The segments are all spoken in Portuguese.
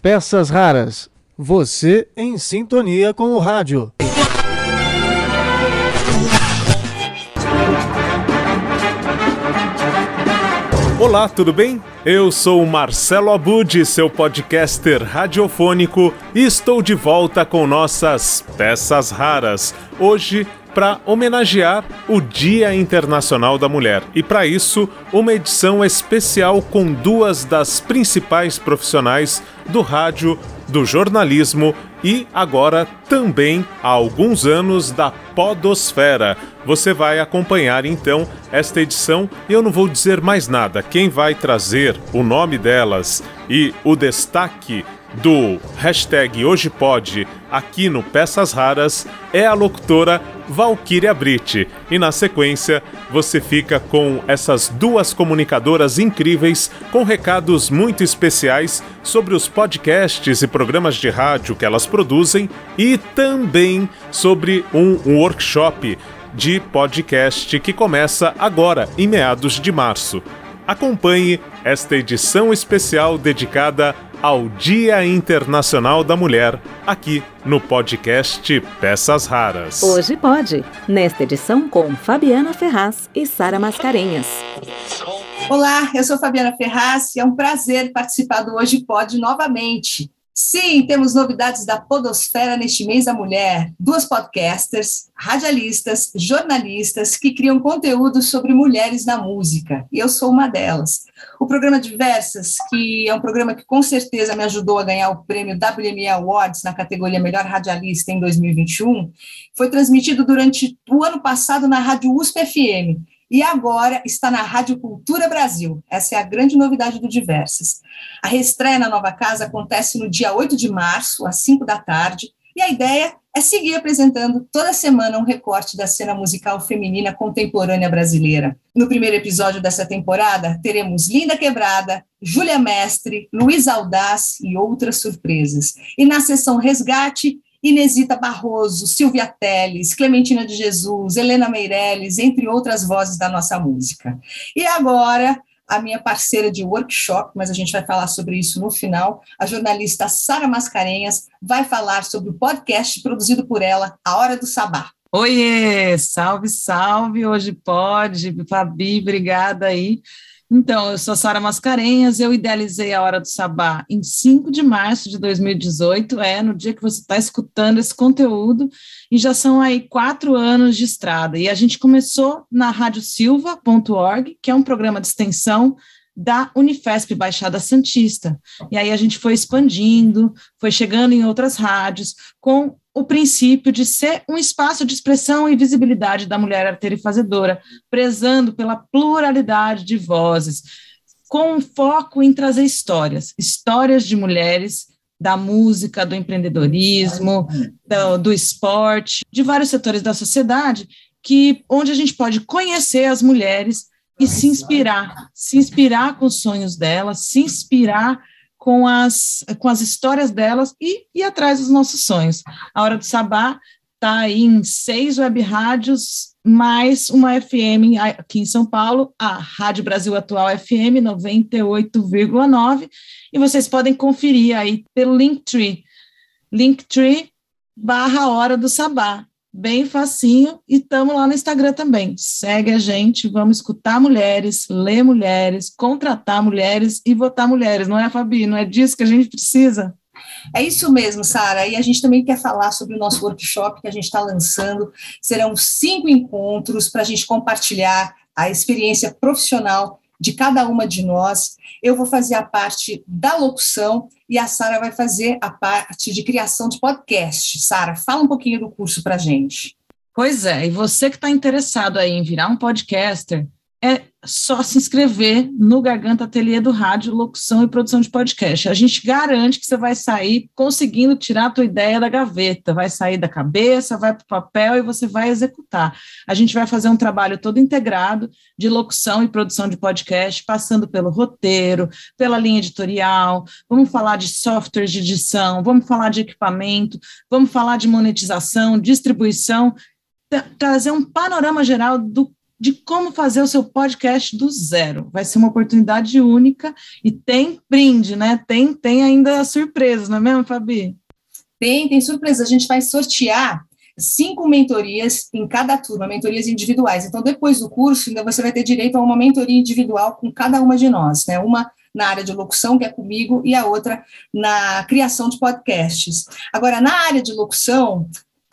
Peças raras. Você em sintonia com o rádio. Olá, tudo bem? Eu sou o Marcelo Abud, seu podcaster radiofônico, e estou de volta com nossas peças raras. Hoje, para homenagear o Dia Internacional da Mulher. E para isso, uma edição especial com duas das principais profissionais do rádio, do jornalismo e agora também há alguns anos da Podosfera. Você vai acompanhar então esta edição e eu não vou dizer mais nada. Quem vai trazer o nome delas e o destaque do hashtag Hoje Pode aqui no Peças Raras é a locutora Valkyria Brit. E na sequência, você fica com essas duas comunicadoras incríveis com recados muito especiais sobre os podcasts e programas de rádio que elas produzem e também sobre um workshop de podcast que começa agora, em meados de março. Acompanhe esta edição especial dedicada ao Dia Internacional da Mulher, aqui no podcast Peças Raras. Hoje pode, nesta edição com Fabiana Ferraz e Sara Mascarenhas. Olá, eu sou Fabiana Ferraz e é um prazer participar do Hoje Pode novamente. Sim, temos novidades da Podosfera neste mês da mulher. Duas podcasters, radialistas, jornalistas que criam conteúdo sobre mulheres na música. E eu sou uma delas. O programa Diversas, que é um programa que com certeza me ajudou a ganhar o prêmio WME Awards na categoria Melhor Radialista em 2021, foi transmitido durante o ano passado na Rádio USP FM e agora está na Rádio Cultura Brasil. Essa é a grande novidade do Diversas. A reestreia na nova casa acontece no dia 8 de março, às 5 da tarde, e a ideia é seguir apresentando toda semana um recorte da cena musical feminina contemporânea brasileira. No primeiro episódio dessa temporada, teremos Linda Quebrada, Júlia Mestre, Luiz Aldaz e outras surpresas. E na sessão Resgate, Inesita Barroso, Silvia Teles, Clementina de Jesus, Helena Meirelles, entre outras vozes da nossa música. E agora, a minha parceira de workshop, mas a gente vai falar sobre isso no final, a jornalista Sara Mascarenhas, vai falar sobre o podcast produzido por ela, A Hora do Sabá. Oiê, salve, salve, hoje pode, Fabi, obrigada aí então, eu sou Sara Mascarenhas, eu idealizei a Hora do Sabá em 5 de março de 2018, é no dia que você está escutando esse conteúdo, e já são aí quatro anos de estrada. E a gente começou na radiosilva.org, que é um programa de extensão da Unifesp Baixada Santista. E aí a gente foi expandindo, foi chegando em outras rádios, com o princípio de ser um espaço de expressão e visibilidade da mulher arteira e fazedora, prezando pela pluralidade de vozes, com foco em trazer histórias, histórias de mulheres da música, do empreendedorismo, do, do esporte, de vários setores da sociedade, que onde a gente pode conhecer as mulheres e se inspirar, se inspirar com os sonhos delas, se inspirar com as, com as histórias delas e ir atrás dos nossos sonhos. A Hora do Sabá está em seis web rádios, mais uma FM aqui em São Paulo, a Rádio Brasil Atual FM 98,9, e vocês podem conferir aí pelo Linktree, Linktree barra Hora do Sabá bem facinho, e estamos lá no Instagram também. Segue a gente, vamos escutar mulheres, ler mulheres, contratar mulheres e votar mulheres, não é, Fabi? Não é disso que a gente precisa? É isso mesmo, Sara. E a gente também quer falar sobre o nosso workshop que a gente está lançando. Serão cinco encontros para a gente compartilhar a experiência profissional de cada uma de nós. Eu vou fazer a parte da locução e a Sara vai fazer a parte de criação de podcast. Sara, fala um pouquinho do curso para gente. Pois é, e você que está interessado aí em virar um podcaster, é só se inscrever no Garganta Ateliê do Rádio, Locução e Produção de Podcast. A gente garante que você vai sair conseguindo tirar a tua ideia da gaveta, vai sair da cabeça, vai para o papel e você vai executar. A gente vai fazer um trabalho todo integrado de locução e produção de podcast, passando pelo roteiro, pela linha editorial, vamos falar de softwares de edição, vamos falar de equipamento, vamos falar de monetização, distribuição, trazer um panorama geral do de como fazer o seu podcast do zero. Vai ser uma oportunidade única e tem brinde, né? Tem, tem ainda surpresas, não é mesmo, Fabi? Tem, tem surpresa. A gente vai sortear cinco mentorias em cada turma, mentorias individuais. Então, depois do curso, ainda você vai ter direito a uma mentoria individual com cada uma de nós, né? Uma na área de locução, que é comigo, e a outra na criação de podcasts. Agora, na área de locução,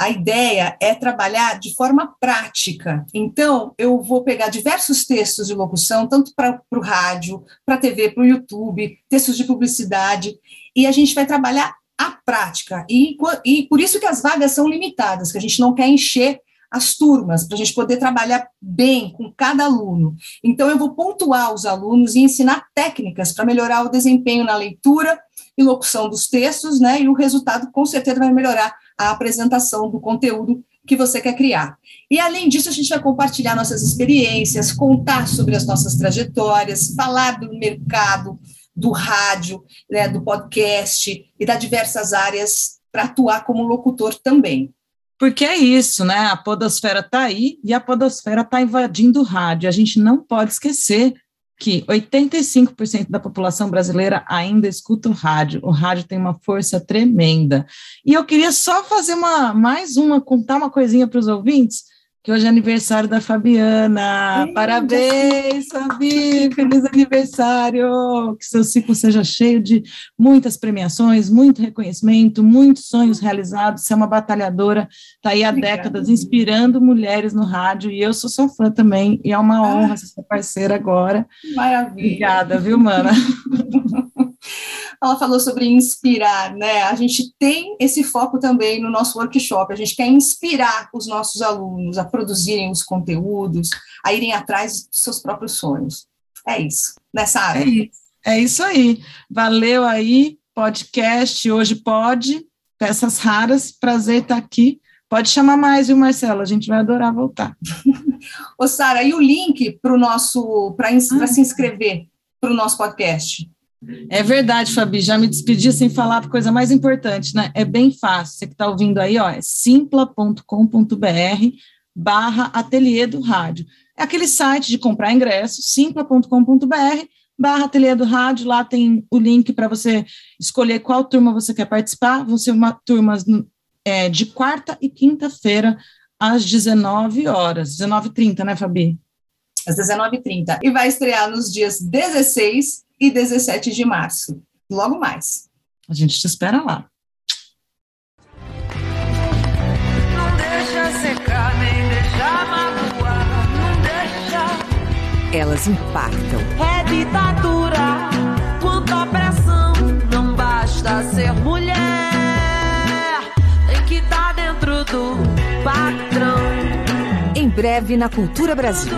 a ideia é trabalhar de forma prática. Então, eu vou pegar diversos textos de locução, tanto para o rádio, para a TV, para o YouTube, textos de publicidade, e a gente vai trabalhar a prática. E, e por isso que as vagas são limitadas, que a gente não quer encher as turmas, para a gente poder trabalhar bem com cada aluno. Então, eu vou pontuar os alunos e ensinar técnicas para melhorar o desempenho na leitura e locução dos textos, né? E o resultado, com certeza, vai melhorar a apresentação do conteúdo que você quer criar. E, além disso, a gente vai compartilhar nossas experiências, contar sobre as nossas trajetórias, falar do mercado, do rádio, né, do podcast e das diversas áreas para atuar como locutor também. Porque é isso, né? A podosfera está aí e a podosfera está invadindo o rádio. A gente não pode esquecer que 85% da população brasileira ainda escuta o rádio. O rádio tem uma força tremenda. E eu queria só fazer uma mais uma, contar uma coisinha para os ouvintes que hoje é aniversário da Fabiana. Sim, Parabéns, Fabi! Feliz aniversário! Que seu ciclo seja cheio de muitas premiações, muito reconhecimento, muitos sonhos realizados. Você é uma batalhadora, está aí há Obrigada. décadas inspirando mulheres no rádio, e eu sou sua fã também, e é uma ah. honra ah. ser sua parceira agora. Maravilha! Obrigada, viu, mana? ela falou sobre inspirar, né? A gente tem esse foco também no nosso workshop, a gente quer inspirar os nossos alunos a produzirem os conteúdos, a irem atrás dos seus próprios sonhos. É isso, nessa área. É isso, é isso aí. Valeu aí, podcast Hoje Pode, peças raras, prazer estar aqui. Pode chamar mais, viu, Marcelo? A gente vai adorar voltar. Ô, Sara, e o link para o nosso, para ah. se inscrever para o nosso podcast? É verdade, Fabi, já me despedi sem falar a coisa mais importante, né? É bem fácil, você que está ouvindo aí, ó, é simpla.com.br barra ateliê do rádio. É aquele site de comprar ingresso, simpla.com.br barra ateliê do rádio, lá tem o link para você escolher qual turma você quer participar, vão ser uma turmas é, de quarta e quinta-feira, às 19 horas, 19h30, né, Fabi? Às 19h30. E vai estrear nos dias 16 e 17 de março. Logo mais. A gente te espera lá. Não deixa secar, nem deixa magoar, não deixa. Elas impactam. É ditadura, quanta pressão, não basta ser mulher. Tem que estar tá dentro do padrão. Em breve na Cultura Brasil.